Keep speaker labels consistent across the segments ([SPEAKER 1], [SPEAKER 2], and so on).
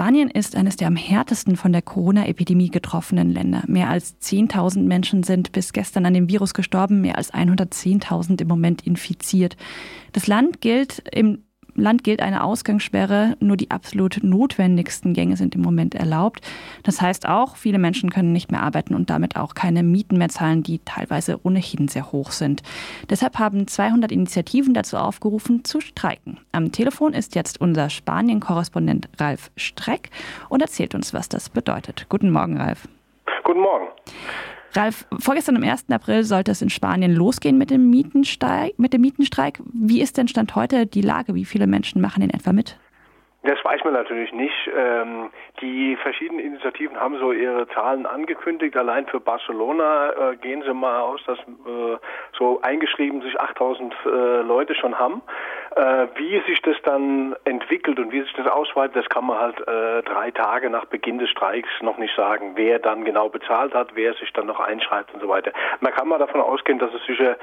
[SPEAKER 1] Spanien ist eines der am härtesten von der Corona-Epidemie getroffenen Länder. Mehr als 10.000 Menschen sind bis gestern an dem Virus gestorben, mehr als 110.000 im Moment infiziert. Das Land gilt im Land gilt eine Ausgangssperre. Nur die absolut notwendigsten Gänge sind im Moment erlaubt. Das heißt auch, viele Menschen können nicht mehr arbeiten und damit auch keine Mieten mehr zahlen, die teilweise ohnehin sehr hoch sind. Deshalb haben 200 Initiativen dazu aufgerufen, zu streiken. Am Telefon ist jetzt unser Spanien-Korrespondent Ralf Streck und erzählt uns, was das bedeutet. Guten Morgen, Ralf.
[SPEAKER 2] Guten Morgen.
[SPEAKER 1] Ralf, vorgestern am 1. April sollte es in Spanien losgehen mit dem, Mietenstreik, mit dem Mietenstreik. Wie ist denn Stand heute die Lage? Wie viele Menschen machen den etwa mit?
[SPEAKER 2] Das weiß man natürlich nicht. Ähm, die verschiedenen Initiativen haben so ihre Zahlen angekündigt. Allein für Barcelona äh, gehen sie mal aus, dass äh, so eingeschrieben sich 8000 äh, Leute schon haben. Äh, wie sich das dann entwickelt und wie sich das ausweitet, das kann man halt äh, drei Tage nach Beginn des Streiks noch nicht sagen, wer dann genau bezahlt hat, wer sich dann noch einschreibt und so weiter. Man kann mal davon ausgehen, dass es sich äh,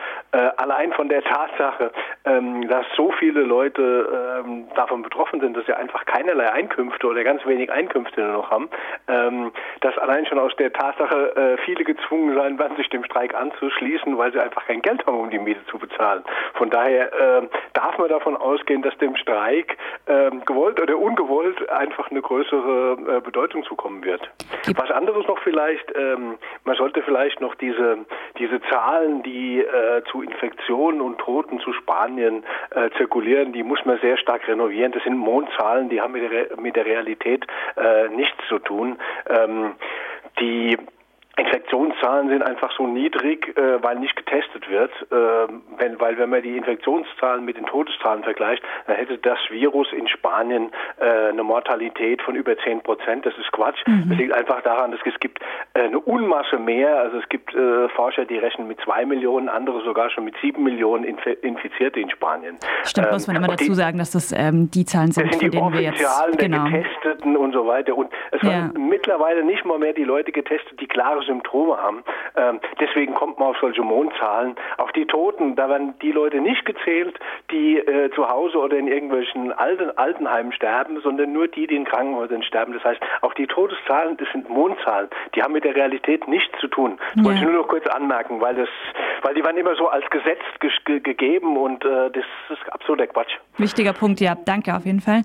[SPEAKER 2] allein von der Tatsache, ähm, dass so viele Leute ähm, davon betroffen sind, dass sie einfach keinerlei Einkünfte oder ganz wenig Einkünfte noch haben, ähm, dass allein schon aus der Tatsache äh, viele gezwungen sein werden, sich dem Streik anzuschließen, weil sie einfach kein Geld haben, um die Miete zu bezahlen. Von daher äh, darf man davon ausgehen, dass dem Streik äh, gewollt oder ungewollt einfach eine größere äh, Bedeutung zukommen wird. Was anderes noch vielleicht, ähm, man sollte vielleicht noch diese, diese Zahlen, die äh, zu Infektionen und Toten zu Spanien äh, zirkulieren, die muss man sehr stark renovieren. Das sind Mondzahlen, die haben mit der, mit der Realität äh, nichts zu tun. Ähm, die Infektionszahlen sind einfach so niedrig, äh, weil nicht getestet wird. Äh, wenn, weil wenn man die Infektionszahlen mit den Todeszahlen vergleicht, dann hätte das Virus in Spanien äh, eine Mortalität von über 10 Prozent. Das ist Quatsch. Mhm. Das liegt einfach daran, dass es gibt äh, eine Unmasse mehr. Also es gibt äh, Forscher, die rechnen mit zwei Millionen, andere sogar schon mit sieben Millionen Inf Infizierte in Spanien.
[SPEAKER 1] Stimmt, ähm, muss man immer dazu die, sagen, dass das ähm, die Zahlen sind,
[SPEAKER 2] das sind die Offizialen genau. der Getesteten und so weiter. Und es ja. werden mittlerweile nicht mal mehr die Leute getestet, die klare Symptome haben. Ähm, deswegen kommt man auf solche Mondzahlen. Auf die Toten, da werden die Leute nicht gezählt, die äh, zu Hause oder in irgendwelchen Alten, Altenheimen sterben, sondern nur die, die in Krankenhäusern sterben. Das heißt, auch die Todeszahlen, das sind Mondzahlen. Die haben mit der Realität nichts zu tun. Das ja. wollte ich nur noch kurz anmerken, weil das, weil die waren immer so als Gesetz ge gegeben und äh, das ist absoluter Quatsch.
[SPEAKER 1] Wichtiger Punkt, ja, danke auf jeden Fall.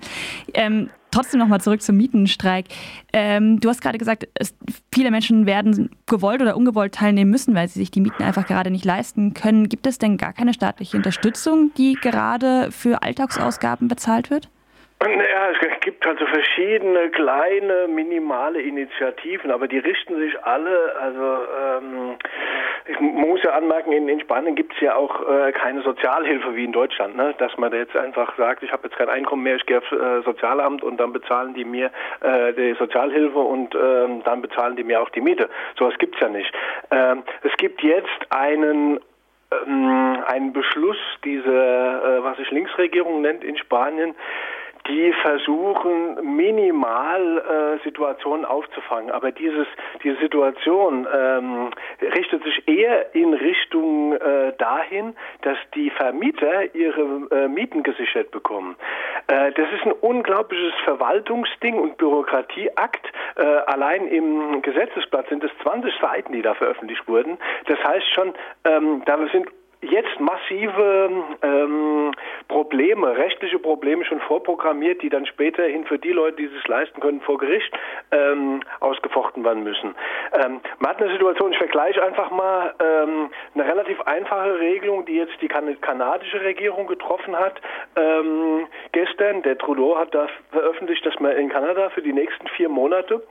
[SPEAKER 1] Ähm, trotzdem nochmal zurück zum Mietenstreik. Ähm, du hast gerade gesagt, es, viele Menschen werden gewollt oder ungewollt teilnehmen müssen, weil sie sich die Mieten einfach gerade nicht leisten können. Gibt es denn gar keine staatliche Unterstützung, die gerade für Alltagsausgaben bezahlt wird?
[SPEAKER 2] Ja, es gibt also verschiedene kleine, minimale Initiativen, aber die richten sich alle, also ähm, ich muss ja anmerken, in, in Spanien gibt es ja auch äh, keine Sozialhilfe wie in Deutschland, ne? dass man jetzt einfach sagt, ich habe jetzt kein Einkommen mehr, ich gehe aufs äh, Sozialamt und dann bezahlen die mir äh, die Sozialhilfe und ähm, dann bezahlen die mir auch die Miete. Sowas gibt's ja nicht. Ähm, es gibt jetzt einen ähm, einen Beschluss, diese, äh, was sich Linksregierung nennt in Spanien, die versuchen minimal äh, Situationen aufzufangen. Aber dieses, diese Situation ähm, richtet sich eher in Richtung äh, dahin, dass die Vermieter ihre äh, Mieten gesichert bekommen. Äh, das ist ein unglaubliches Verwaltungsding und Bürokratieakt. Äh, allein im Gesetzesblatt sind es 20 Seiten, die da veröffentlicht wurden. Das heißt schon, ähm, da sind jetzt massive ähm, Probleme, rechtliche Probleme schon vorprogrammiert, die dann späterhin für die Leute, die es leisten können, vor Gericht ähm, ausgefochten werden müssen. Ähm, man hat eine Situation, ich vergleiche einfach mal ähm, eine relativ einfache Regelung, die jetzt die kan kanadische Regierung getroffen hat. Ähm, gestern, der Trudeau hat da veröffentlicht, dass man in Kanada für die nächsten vier Monate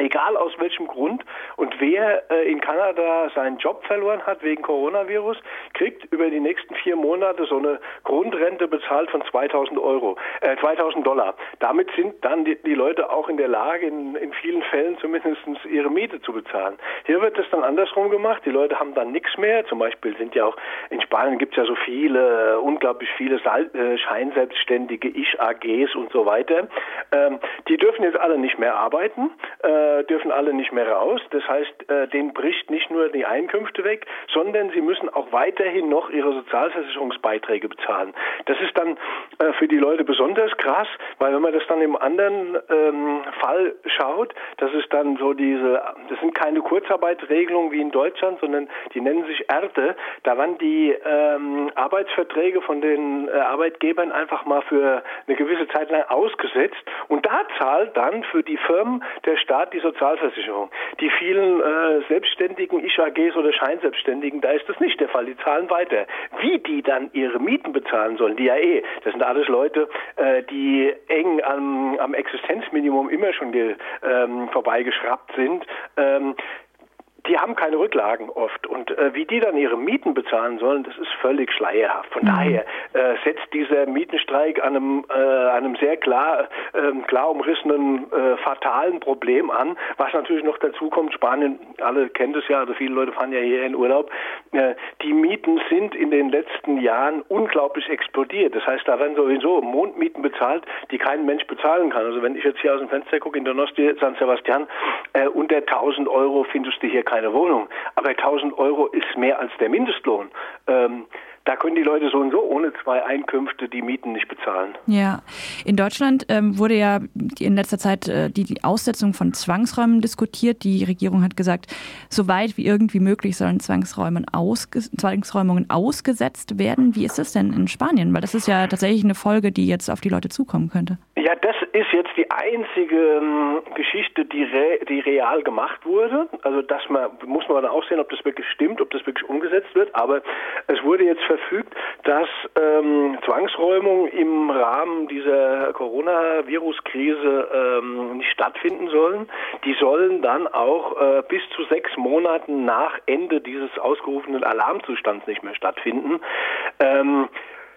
[SPEAKER 2] egal aus welchem Grund. Und wer äh, in Kanada seinen Job verloren hat wegen Coronavirus, kriegt über die nächsten vier Monate so eine Grundrente bezahlt von 2000 Euro, äh, 2000 Dollar. Damit sind dann die, die Leute auch in der Lage, in, in vielen Fällen zumindest ihre Miete zu bezahlen. Hier wird es dann andersrum gemacht. Die Leute haben dann nichts mehr. Zum Beispiel sind ja auch in Spanien gibt es ja so viele, unglaublich viele Sal äh, Scheinselbstständige, Ich-AGs und so weiter. Ähm, die dürfen jetzt alle nicht mehr arbeiten. Äh, äh, dürfen alle nicht mehr raus. Das heißt, äh, denen bricht nicht nur die Einkünfte weg, sondern sie müssen auch weiterhin noch ihre Sozialversicherungsbeiträge bezahlen. Das ist dann äh, für die Leute besonders krass, weil wenn man das dann im anderen ähm, Fall schaut, das ist dann so diese, das sind keine Kurzarbeitsregelungen wie in Deutschland, sondern die nennen sich Erte. Da waren die ähm, Arbeitsverträge von den äh, Arbeitgebern einfach mal für eine gewisse Zeit lang ausgesetzt und da zahlt dann für die Firmen der Staat die Sozialversicherung. Die vielen äh, Selbstständigen, Ich-AGs oder Scheinselbstständigen, da ist das nicht der Fall. Die zahlen weiter. Wie die dann ihre Mieten bezahlen sollen, die ja eh, das sind alles Leute, äh, die eng am, am Existenzminimum immer schon ge, ähm, vorbeigeschraubt sind. Ähm, die haben keine Rücklagen oft. Und äh, wie die dann ihre Mieten bezahlen sollen, das ist völlig schleierhaft. Von mhm. daher äh, setzt dieser Mietenstreik an einem, äh, einem sehr klar, äh, klar umrissenen, äh, fatalen Problem an. Was natürlich noch dazu kommt, Spanien, alle kennen das ja, also viele Leute fahren ja hier in Urlaub. Äh, die Mieten sind in den letzten Jahren unglaublich explodiert. Das heißt, da werden sowieso Mondmieten bezahlt, die kein Mensch bezahlen kann. Also wenn ich jetzt hier aus dem Fenster gucke in Donosti, San Sebastian, äh, unter 1000 Euro findest du hier keine Wohnung. Aber 1000 Euro ist mehr als der Mindestlohn. Ähm, da können die Leute so und so ohne zwei Einkünfte die Mieten nicht bezahlen.
[SPEAKER 1] Ja, in Deutschland ähm, wurde ja in letzter Zeit äh, die, die, Aussetzung von Zwangsräumen diskutiert. Die Regierung hat gesagt, so weit wie irgendwie möglich sollen Zwangsräumen ausge Zwangsräumungen ausgesetzt werden. Wie ist das denn in Spanien? Weil das ist ja tatsächlich eine Folge, die jetzt auf die Leute zukommen könnte.
[SPEAKER 2] Ja, das ist jetzt die einzige ähm, Geschichte, die, re die real gemacht wurde. Also das man, muss man dann auch sehen, ob das wirklich stimmt, ob das wirklich umgesetzt wird. Aber es wurde jetzt verfügt, dass ähm, Zwangsräumung im Rahmen dieser Coronavirus-Krise ähm, nicht stattfinden sollen. Die sollen dann auch äh, bis zu sechs Monaten nach Ende dieses ausgerufenen Alarmzustands nicht mehr stattfinden. Ähm,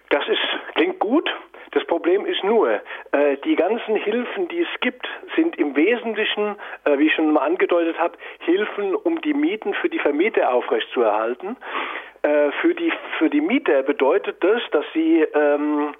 [SPEAKER 2] das ist, klingt gut. Das Problem ist nur, äh, die ganzen Hilfen, die es gibt, sind im Wesentlichen, äh, wie ich schon mal angedeutet habe, Hilfen, um die Mieten für die Vermieter aufrechtzuerhalten. Äh, für, die, für die Mieter bedeutet das, dass sie ähm,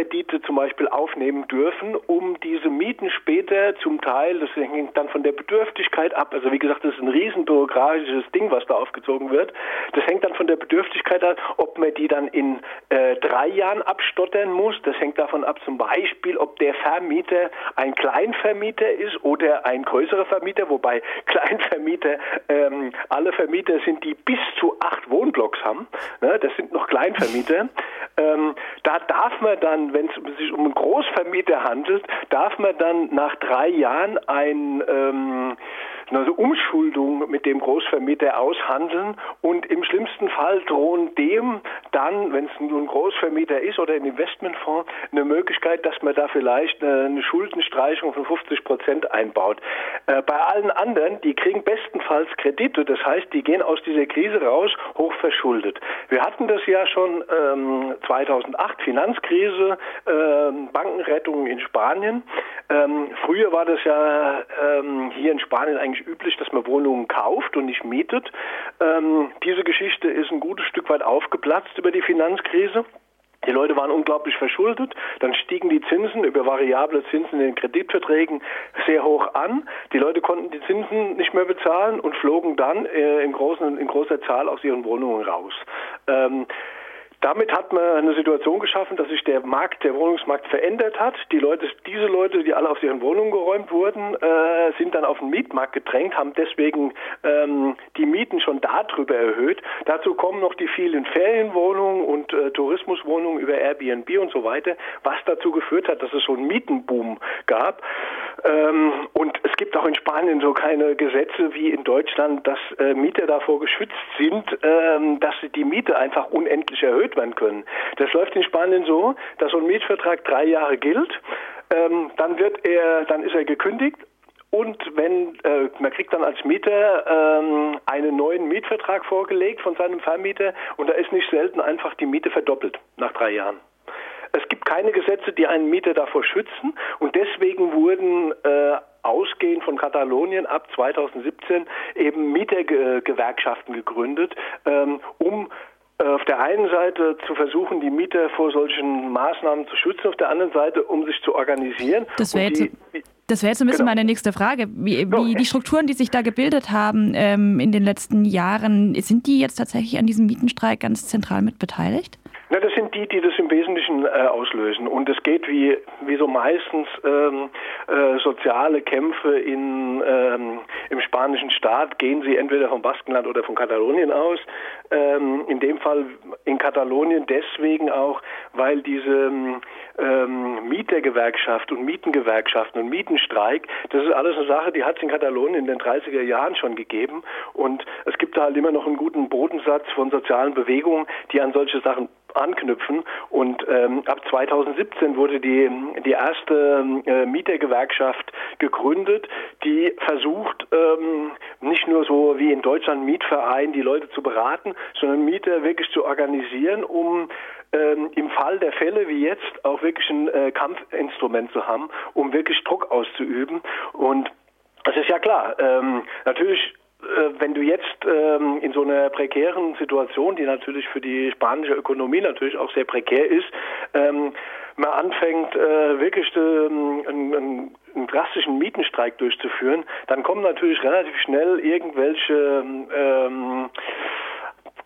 [SPEAKER 2] Mikrokredite zum Beispiel aufnehmen dürfen, um diese Mieten später zum Teil, das hängt dann von der Bedürftigkeit ab, also wie gesagt, das ist ein riesen bürokratisches Ding, was da aufgezogen wird, das hängt dann von der Bedürftigkeit ab, ob man die dann in äh, drei Jahren abstottern muss, das hängt davon ab zum Beispiel, ob der Vermieter ein Kleinvermieter ist oder ein größerer Vermieter, wobei Kleinvermieter ähm, alle Vermieter sind, die bis zu acht Wohnblocks haben, ne, das sind noch Kleinvermieter, ähm, da darf man dann, wenn es sich um einen Großvermieter handelt, darf man dann nach drei Jahren ein ähm, also Umschuldung mit dem Großvermieter aushandeln und im schlimmsten Fall drohen dem dann, wenn es nun ein Großvermieter ist oder ein Investmentfonds, eine Möglichkeit, dass man da vielleicht eine Schuldenstreichung von 50 Prozent einbaut. Äh, bei allen anderen, die kriegen bestenfalls Kredite, das heißt, die gehen aus dieser Krise raus, hochverschuldet. Wir hatten das ja schon ähm, 2008, Finanzkrise, ähm, Bankenrettung in Spanien. Ähm, früher war das ja ähm, hier in Spanien eigentlich eigentlich üblich, dass man Wohnungen kauft und nicht mietet. Ähm, diese Geschichte ist ein gutes Stück weit aufgeplatzt über die Finanzkrise. Die Leute waren unglaublich verschuldet, dann stiegen die Zinsen über variable Zinsen in den Kreditverträgen sehr hoch an. Die Leute konnten die Zinsen nicht mehr bezahlen und flogen dann äh, in, großen, in großer Zahl aus ihren Wohnungen raus. Ähm, damit hat man eine Situation geschaffen, dass sich der Markt, der Wohnungsmarkt verändert hat. Die Leute, diese Leute, die alle aus ihren Wohnungen geräumt wurden, äh, sind dann auf den Mietmarkt gedrängt, haben deswegen ähm, die Mieten schon darüber erhöht. Dazu kommen noch die vielen Ferienwohnungen und äh, Tourismuswohnungen über Airbnb und so weiter, was dazu geführt hat, dass es so einen Mietenboom gab. Ähm, und es gibt auch in Spanien so keine Gesetze wie in Deutschland, dass äh, Mieter davor geschützt sind, ähm, dass sie die Miete einfach unendlich erhöht werden können. Das läuft in Spanien so, dass so ein Mietvertrag drei Jahre gilt. Ähm, dann wird er, dann ist er gekündigt und wenn äh, man kriegt dann als Mieter ähm, einen neuen Mietvertrag vorgelegt von seinem Vermieter und da ist nicht selten einfach die Miete verdoppelt nach drei Jahren. Es gibt keine Gesetze, die einen Mieter davor schützen und deswegen wurden äh, ausgehend von Katalonien ab 2017 eben Mietergewerkschaften gegründet, ähm, um auf der einen Seite zu versuchen, die Mieter vor solchen Maßnahmen zu schützen, auf der anderen Seite, um sich zu organisieren.
[SPEAKER 1] Das wäre jetzt, Das wäre jetzt ein bisschen genau. meine nächste Frage. Wie, wie die Strukturen, die sich da gebildet haben ähm, in den letzten Jahren, sind die jetzt tatsächlich an diesem Mietenstreik ganz zentral mit beteiligt?
[SPEAKER 2] Na, das sind die, die das im Wesentlichen äh, auslösen. Und es geht wie, wie so meistens ähm, äh, soziale Kämpfe in, ähm, im spanischen Staat, gehen sie entweder vom Baskenland oder von Katalonien aus. Ähm, in dem Fall in Katalonien deswegen auch, weil diese ähm, Mietergewerkschaft und Mietengewerkschaften und Mietenstreik, das ist alles eine Sache, die hat es in Katalonien in den 30er Jahren schon gegeben. Und es gibt da halt immer noch einen guten Bodensatz von sozialen Bewegungen, die an solche Sachen anknüpfen. Und ähm, ab 2017 wurde die, die erste äh, Mietergewerkschaft gegründet, die versucht, ähm, nicht nur so wie in Deutschland Mietverein die Leute zu beraten, sondern Mieter wirklich zu organisieren, um ähm, im Fall der Fälle wie jetzt auch wirklich ein äh, Kampfinstrument zu haben, um wirklich Druck auszuüben. Und es ist ja klar, ähm, natürlich wenn du jetzt ähm, in so einer prekären Situation, die natürlich für die spanische Ökonomie natürlich auch sehr prekär ist, ähm, mal anfängt, äh, wirklich ähm, einen, einen, einen, drastischen Mietenstreik durchzuführen, dann kommen natürlich relativ schnell irgendwelche ähm,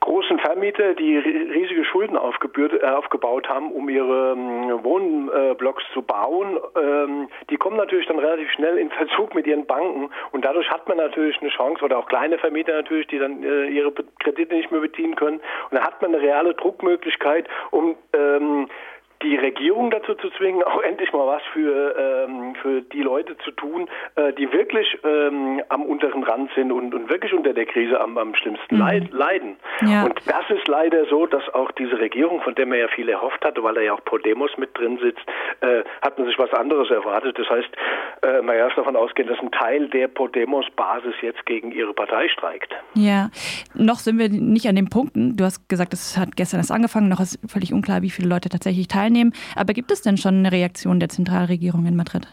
[SPEAKER 2] großen Vermieter, die riesige Schulden äh, aufgebaut haben, um ihre ähm, Wohnblocks zu bauen, ähm, die kommen natürlich dann relativ schnell in Verzug mit ihren Banken. Und dadurch hat man natürlich eine Chance oder auch kleine Vermieter natürlich, die dann äh, ihre Kredite nicht mehr bedienen können. Und dann hat man eine reale Druckmöglichkeit, um ähm, die Regierung dazu zu zwingen, auch endlich mal was für, ähm, für die Leute zu tun, äh, die wirklich ähm, am unteren Rand sind und, und wirklich unter der Krise am, am schlimmsten mhm. leiden. Ja. Und das ist leider so, dass auch diese Regierung, von der man ja viel erhofft hatte, weil da ja auch Podemos mit drin sitzt, äh, hat man sich was anderes erwartet. Das heißt, äh, man darf davon ausgehen, dass ein Teil der Podemos-Basis jetzt gegen ihre Partei streikt.
[SPEAKER 1] Ja, noch sind wir nicht an den Punkten. Du hast gesagt, es hat gestern erst angefangen, noch ist völlig unklar, wie viele Leute tatsächlich teilnehmen teilnehmen. Aber gibt es denn schon eine Reaktion der Zentralregierung in Madrid?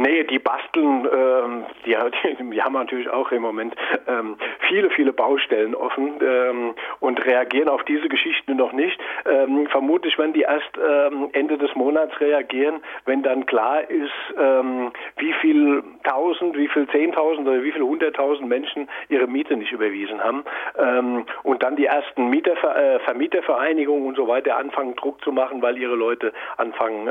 [SPEAKER 2] Nee, die basteln, ähm, die, die, haben natürlich auch im Moment ähm, viele, viele Baustellen offen ähm, und reagieren auf diese Geschichten noch nicht. Ähm, vermutlich werden die erst ähm, Ende des Monats reagieren, wenn dann klar ist, ähm, wie viel tausend, wie viel zehntausend oder wie viel hunderttausend Menschen ihre Miete nicht überwiesen haben. und dann die ersten Mieterver äh, Vermietervereinigungen und so weiter anfangen, Druck zu machen, weil ihre Leute anfangen,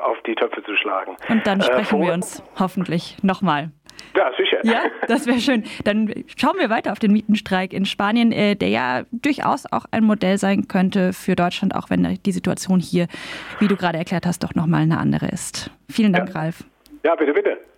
[SPEAKER 2] auf die Töpfe zu schlagen.
[SPEAKER 1] Und dann sprechen äh, wir uns hoffentlich nochmal.
[SPEAKER 2] Ja, sicher.
[SPEAKER 1] Ja, das wäre schön. Dann schauen wir weiter auf den Mietenstreik in Spanien, äh, der ja durchaus auch ein Modell sein könnte für Deutschland, auch wenn die Situation hier, wie du gerade erklärt hast, doch nochmal eine andere ist. Vielen Dank,
[SPEAKER 2] ja.
[SPEAKER 1] Ralf.
[SPEAKER 2] Ja, bitte, bitte.